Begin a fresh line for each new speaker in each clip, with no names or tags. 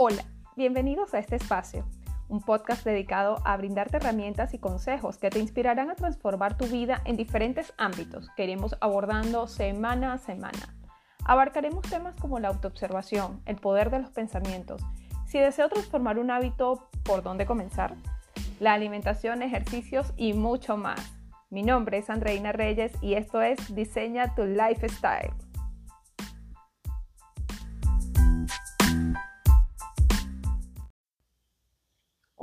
Hola, bienvenidos a este espacio, un podcast dedicado a brindarte herramientas y consejos que te inspirarán a transformar tu vida en diferentes ámbitos que iremos abordando semana a semana. Abarcaremos temas como la autoobservación, el poder de los pensamientos, si deseo transformar un hábito, ¿por dónde comenzar? La alimentación, ejercicios y mucho más. Mi nombre es Andreina Reyes y esto es Diseña tu Lifestyle.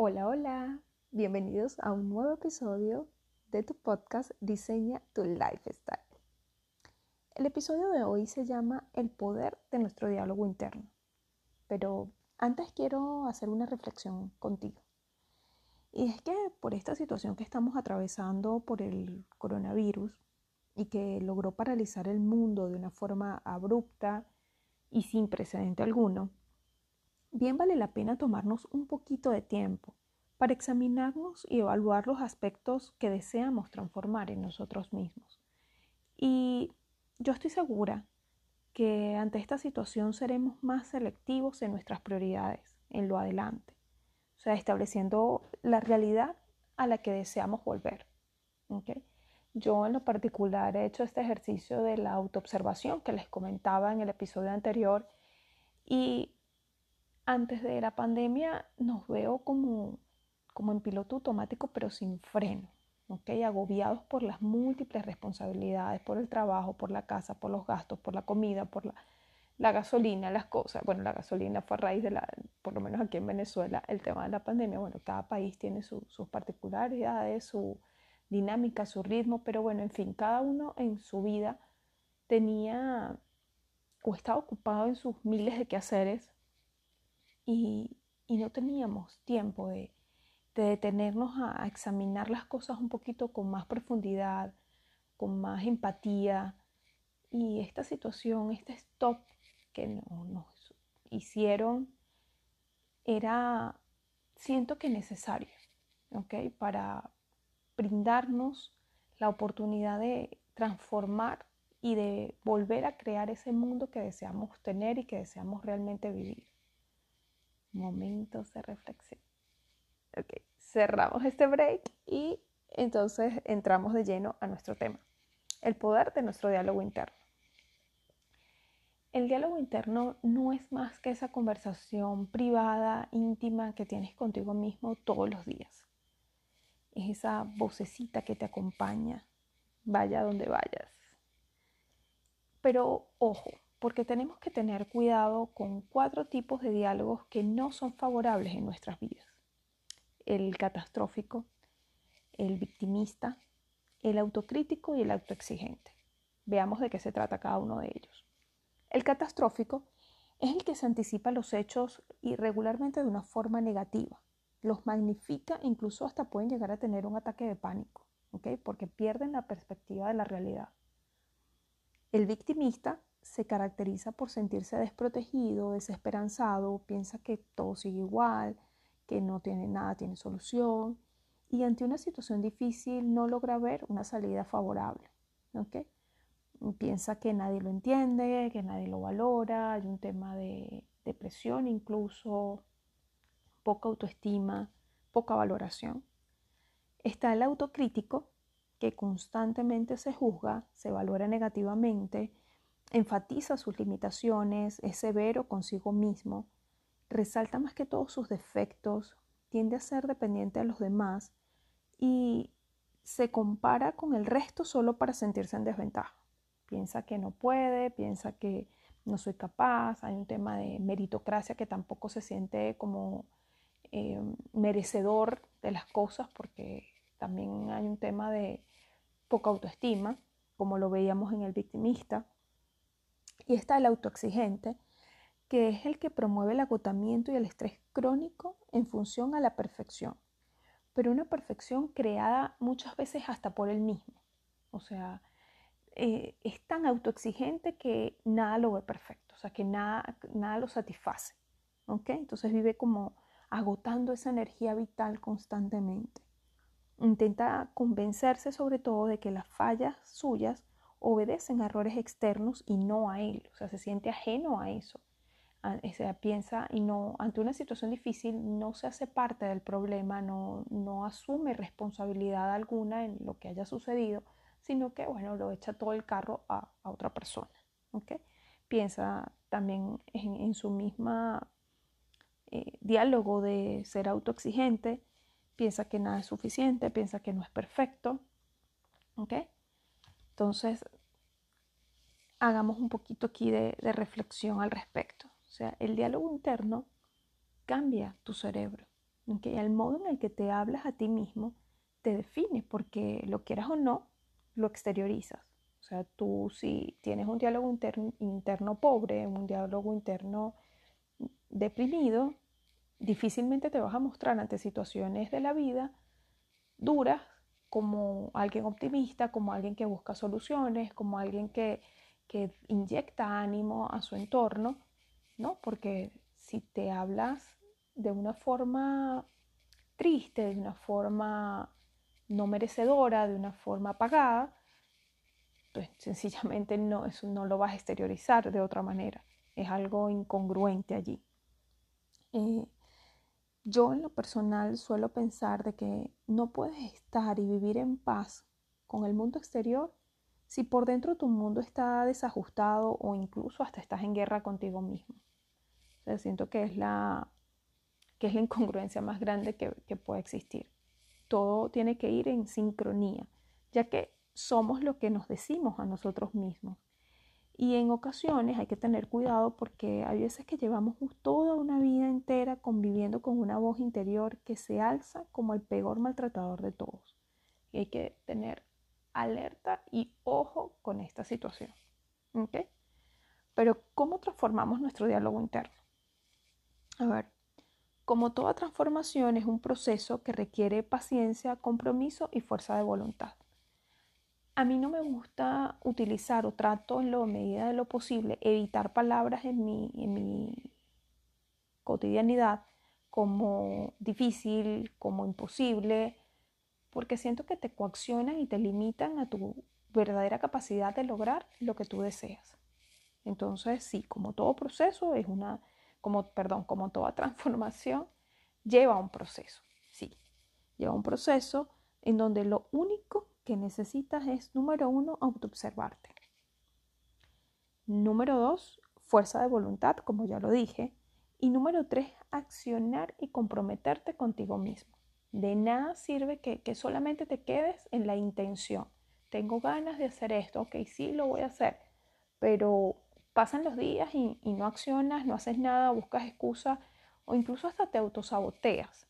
Hola, hola, bienvenidos a un nuevo episodio de tu podcast Diseña tu Lifestyle. El episodio de hoy se llama El poder de nuestro diálogo interno, pero antes quiero hacer una reflexión contigo. Y es que por esta situación que estamos atravesando por el coronavirus y que logró paralizar el mundo de una forma abrupta y sin precedente alguno, bien vale la pena tomarnos un poquito de tiempo para examinarnos y evaluar los aspectos que deseamos transformar en nosotros mismos. Y yo estoy segura que ante esta situación seremos más selectivos en nuestras prioridades, en lo adelante, o sea, estableciendo la realidad a la que deseamos volver. Yo en lo particular he hecho este ejercicio de la autoobservación que les comentaba en el episodio anterior y antes de la pandemia nos veo como, como en piloto automático pero sin freno, ¿okay? agobiados por las múltiples responsabilidades, por el trabajo, por la casa, por los gastos, por la comida, por la, gasolina, las cosas. Bueno, la gasolina fue a raíz de la, por lo menos aquí en Venezuela, el tema de la pandemia. Bueno, cada país tiene sus particularidades, su dinámica, su ritmo, pero bueno, en fin, cada uno en su vida tenía o estaba ocupado en sus miles de quehaceres y, no teníamos tiempo de, detenernos a, examinar las cosas un poquito con más profundidad, con más empatía. Y esta situación, este stop que nos hicieron, era, siento que necesario, ¿ok? Para brindarnos la oportunidad de transformar y de volver a crear ese mundo que deseamos tener y que deseamos realmente vivir momentos de reflexión. Ok, cerramos este break y entonces entramos de lleno a nuestro tema, el poder de nuestro diálogo interno. El diálogo interno no es más que esa conversación privada, íntima que tienes contigo mismo todos los días. Es esa vocecita que te acompaña, vaya donde vayas. Pero ojo, porque tenemos que tener cuidado con cuatro tipos de diálogos que no son favorables en nuestras vidas. El catastrófico, el victimista, el autocrítico y el autoexigente. Veamos de qué se trata cada uno de ellos. El catastrófico es el que se anticipa los hechos irregularmente de una forma negativa, los magnifica incluso hasta pueden llegar a tener un ataque de pánico, porque pierden la perspectiva de la realidad. El victimista se caracteriza por sentirse desprotegido, desesperanzado, piensa que todo sigue igual, que no tiene nada, tiene solución y ante una situación difícil no logra ver una salida favorable. Piensa que nadie lo entiende, que nadie lo valora, hay un tema de depresión incluso, poca autoestima, poca valoración. Está el autocrítico que constantemente se juzga, se valora negativamente, enfatiza sus limitaciones, es severo consigo mismo, resalta más que todos sus defectos, tiende a ser dependiente de los demás y se compara con el resto solo para sentirse en desventaja. Piensa que no puede, piensa que no soy capaz, hay un tema de meritocracia que tampoco se siente como eh, merecedor de las cosas porque también hay un tema de poca autoestima, como lo veíamos en el victimista. Y está el autoexigente, que es el que promueve el agotamiento y el estrés crónico en función a la perfección, pero una perfección creada muchas veces hasta por él mismo. O sea, eh, es tan autoexigente que nada lo ve perfecto, o sea, que nada, nada lo satisface. Entonces vive como agotando esa energía vital constantemente. Intenta convencerse sobre todo de que las fallas suyas obedecen a errores externos y no a él, o sea, se siente ajeno a eso, o sea, piensa y no, ante una situación difícil, no se hace parte del problema, no, no asume responsabilidad alguna en lo que haya sucedido, sino que, bueno, lo echa todo el carro a, otra persona. ¿okay? Piensa también en, su misma eh, diálogo de ser autoexigente, piensa que nada es suficiente, piensa que no es perfecto. ¿okay? Entonces, hagamos un poquito aquí de, reflexión al respecto. Sea, el diálogo interno cambia tu cerebro. ¿okay? El modo en el que te hablas a ti mismo te define porque lo quieras o no, lo exteriorizas. O sea, tú si tienes un diálogo interno, interno pobre, un diálogo interno deprimido, difícilmente te vas a mostrar ante situaciones de la vida duras como alguien optimista, como alguien que busca soluciones, como alguien que, que inyecta ánimo a su entorno, ¿no? Porque si te hablas de una forma triste, de una forma no merecedora, de una forma apagada, pues sencillamente no, eso no lo vas a exteriorizar de otra manera. Es algo incongruente allí. Eh, yo en lo personal suelo pensar de que no puedes estar y vivir en paz con el mundo exterior si por dentro tu mundo está desajustado o incluso hasta estás en guerra contigo mismo. Siento que es la, que es la incongruencia más grande que, que puede existir. Todo tiene que ir en sincronía, ya que somos lo que nos decimos a nosotros mismos. Y en ocasiones hay que tener cuidado porque hay veces que llevamos toda una vida entera conviviendo con una voz interior que se alza como el peor maltratador de todos. Y hay que tener alerta y ojo con esta situación. Pero ¿cómo transformamos nuestro diálogo interno? A ver, como toda transformación es un proceso que requiere paciencia, compromiso y fuerza de voluntad. A mí no me gusta utilizar o trato en la medida de lo posible evitar palabras en mi, en mi cotidianidad como difícil, como imposible, porque siento que te coaccionan y te limitan a tu verdadera capacidad de lograr lo que tú deseas. Entonces, sí, como todo proceso es una, como, perdón, como toda transformación, lleva un proceso, sí, lleva un proceso en donde lo único que necesitas es, número uno, autoobservarte. Número dos, fuerza de voluntad, como ya lo dije. Y número tres, accionar y comprometerte contigo mismo. De nada sirve que, solamente te quedes en la intención. Tengo ganas de hacer esto, ok, sí lo voy a hacer, pero pasan los días y, no accionas, no haces nada, buscas excusas o incluso hasta te autosaboteas.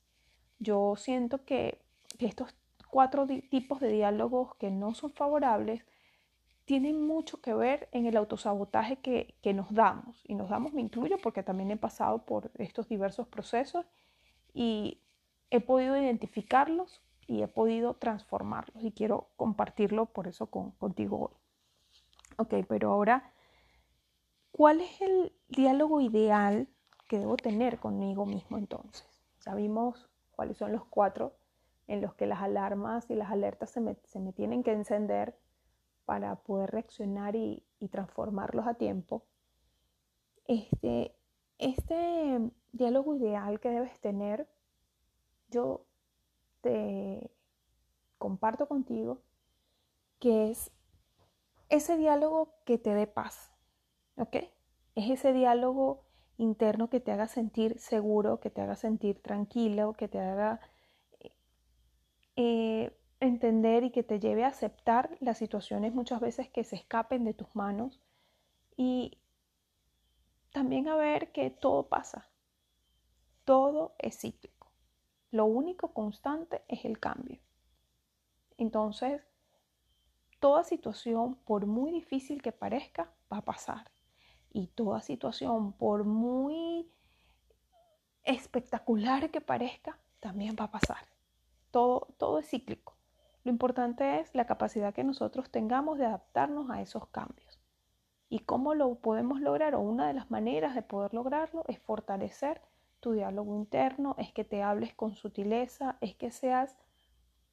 Yo siento que, estos cuatro tipos de diálogos que no son favorables tienen mucho que ver en el autosabotaje que, que nos damos. Y nos damos, me incluyo, porque también he pasado por estos diversos procesos y he podido identificarlos y he podido transformarlos y quiero compartirlo por eso con, contigo hoy. Ok, pero ahora, ¿cuál es el diálogo ideal que debo tener conmigo mismo entonces? Ya vimos cuáles son los cuatro en los que las alarmas y las alertas se me, tienen que encender para poder reaccionar y, transformarlos a tiempo. Este, este diálogo ideal que debes tener, yo te comparto contigo que es ese diálogo que te dé paz, ¿ok? Es ese diálogo interno que te haga sentir seguro, que te haga sentir tranquilo, que te haga eh, entender y que te lleve a aceptar las situaciones muchas veces que se escapen de tus manos y también a ver que todo pasa, todo es cíclico, lo único constante es el cambio. Entonces, toda situación, por muy difícil que parezca, va a pasar. Y toda situación, por muy espectacular que parezca, también va a pasar todo, es cíclico. Lo importante es la capacidad que nosotros tengamos de adaptarnos a esos cambios. ¿Y cómo lo podemos lograr? O una de las maneras de poder lograrlo es fortalecer tu diálogo interno, es que te hables con sutileza, es que seas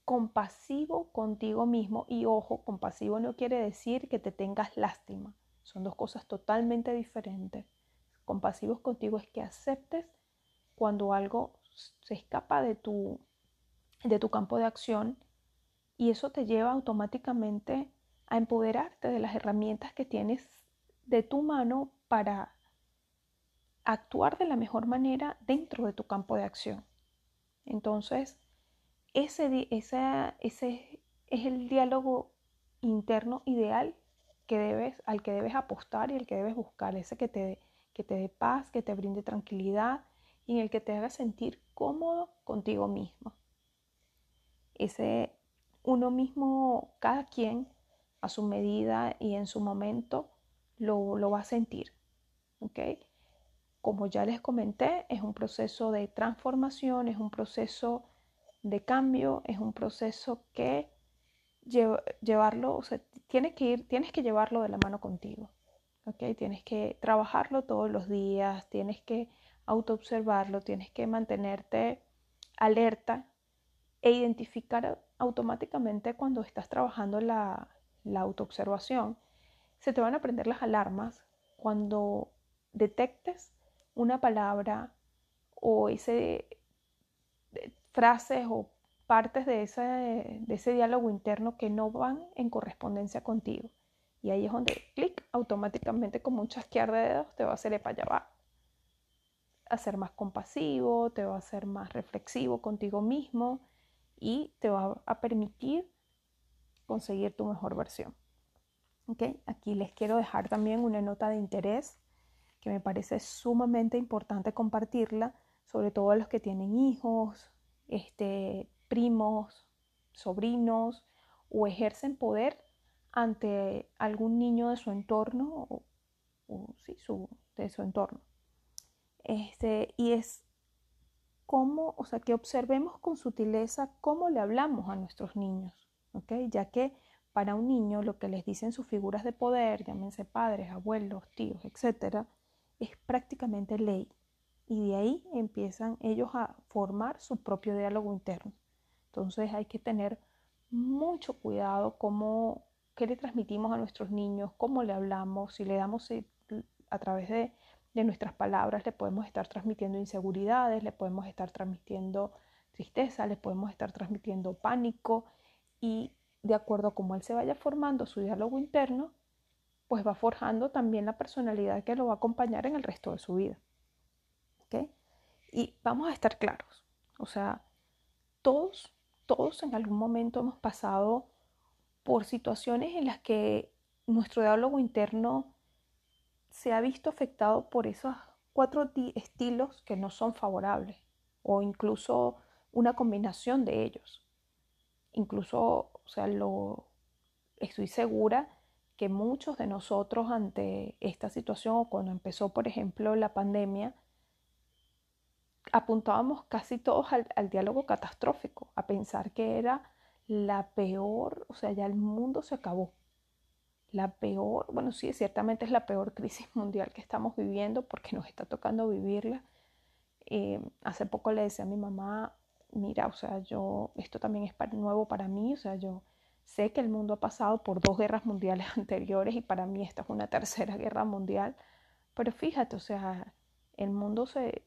compasivo contigo mismo. Y ojo, compasivo no quiere decir que te tengas lástima. Son dos cosas totalmente diferentes. compasivos contigo es que aceptes cuando algo se escapa de tu, de tu campo de acción y eso te lleva automáticamente a empoderarte de las herramientas que tienes de tu mano para actuar de la mejor manera dentro de tu campo de acción. Entonces, ese, ese, ese es el diálogo interno ideal debes, al que debes apostar y el que debes buscar, ese que te, que te dé paz, que te brinde tranquilidad y en el que te haga sentir cómodo contigo mismo. Ese uno mismo, cada quien a su medida y en su momento lo, lo va a sentir. ¿ok? Como ya les comenté, es un proceso de transformación, es un proceso de cambio, es un proceso que llevarlo, o sea, tienes que ir, tienes que llevarlo de la mano contigo. ¿ok? Tienes que trabajarlo todos los días, tienes que autoobservarlo, tienes que mantenerte alerta e identificar automáticamente cuando estás trabajando la, la autoobservación. Se te van a prender las alarmas cuando detectes una palabra o ese frases o partes de ese, de ese diálogo interno que no van en correspondencia contigo. Y ahí es donde clic automáticamente como un chasquear de dedos te va a hacer para allá va a ser más compasivo, te va a hacer más reflexivo contigo mismo y te va a permitir conseguir tu mejor versión. ¿Okay? Aquí les quiero dejar también una nota de interés que me parece sumamente importante compartirla, sobre todo a los que tienen hijos, este, primos, sobrinos o ejercen poder ante algún niño de su entorno o, sí, de su entorno. Este, y es cómo, o sea, que observemos con sutileza cómo le hablamos a nuestros niños. Ya que para un niño lo que les dicen sus figuras de poder, llámense padres, abuelos, tíos, etcétera, es prácticamente ley. Y de ahí empiezan ellos a formar su propio diálogo interno. Entonces hay que tener mucho cuidado cómo, qué le transmitimos a nuestros niños, cómo le hablamos, si le damos a través de, nuestras palabras, le podemos estar transmitiendo inseguridades, le podemos estar transmitiendo tristeza, le podemos estar transmitiendo pánico y de acuerdo a cómo él se vaya formando su diálogo interno, pues va forjando también la personalidad que lo va a acompañar en el resto de su vida. Y vamos a estar claros, o sea, todos, todos en algún momento hemos pasado por situaciones en las que nuestro diálogo interno se ha visto afectado por esos cuatro estilos que no son favorables o incluso una combinación de ellos. Incluso, o sea, lo estoy segura que muchos de nosotros ante esta situación o cuando empezó, por ejemplo, la pandemia, apuntábamos casi todos al, diálogo catastrófico, a pensar que era la peor, o sea, ya el mundo se acabó. La peor, bueno, sí, ciertamente es la peor crisis mundial que estamos viviendo porque nos está tocando vivirla. Eh, hace poco le decía a mi mamá, mira, o sea, yo, esto también es nuevo para mí, o sea, yo Sé que el mundo ha pasado por dos guerras mundiales anteriores y para mí esta es una tercera guerra mundial, pero fíjate, o sea, el mundo se,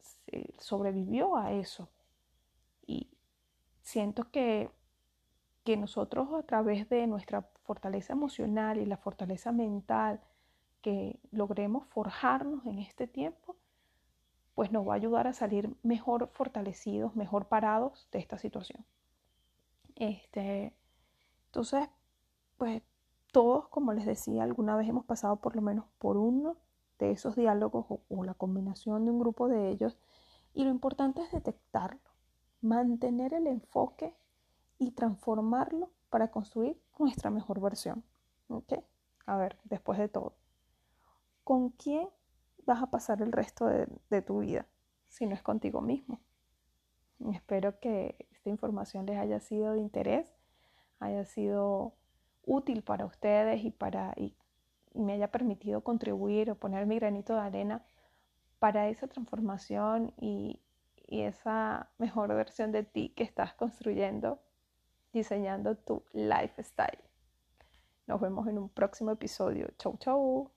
sobrevivió a eso. Y siento que, que nosotros a través de nuestra fortaleza emocional y la fortaleza mental que logremos forjarnos en este tiempo, pues nos va a ayudar a salir mejor fortalecidos, mejor parados de esta situación. Este, entonces, pues todos, como les decía, alguna vez hemos pasado por lo menos por uno de esos diálogos o, la combinación de un grupo de ellos y lo importante es detectarlo, mantener el enfoque y transformarlo para construir nuestra mejor versión. ¿Ok? A ver, después de todo, ¿con quién vas a pasar el resto de, de tu vida si no es contigo mismo? Espero que esta información les haya sido de interés haya sido útil para ustedes y, para, me haya permitido contribuir o poner mi granito de arena para esa transformación y, y esa mejor versión de ti que estás construyendo, diseñando tu lifestyle. Nos vemos en un próximo episodio. Chau, chau.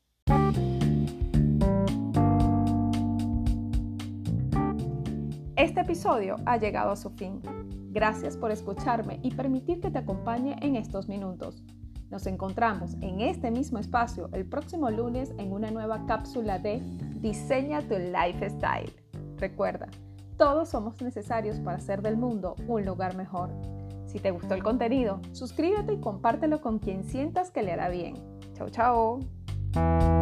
Este episodio ha llegado a su fin. Gracias por escucharme y permitir que te acompañe en estos minutos. Nos encontramos en este mismo espacio el próximo lunes en una nueva cápsula de Diseña tu Lifestyle. Recuerda, todos somos necesarios para hacer del mundo un lugar mejor. Si te gustó el contenido, suscríbete y compártelo con quien sientas que le hará bien. Chao, chao.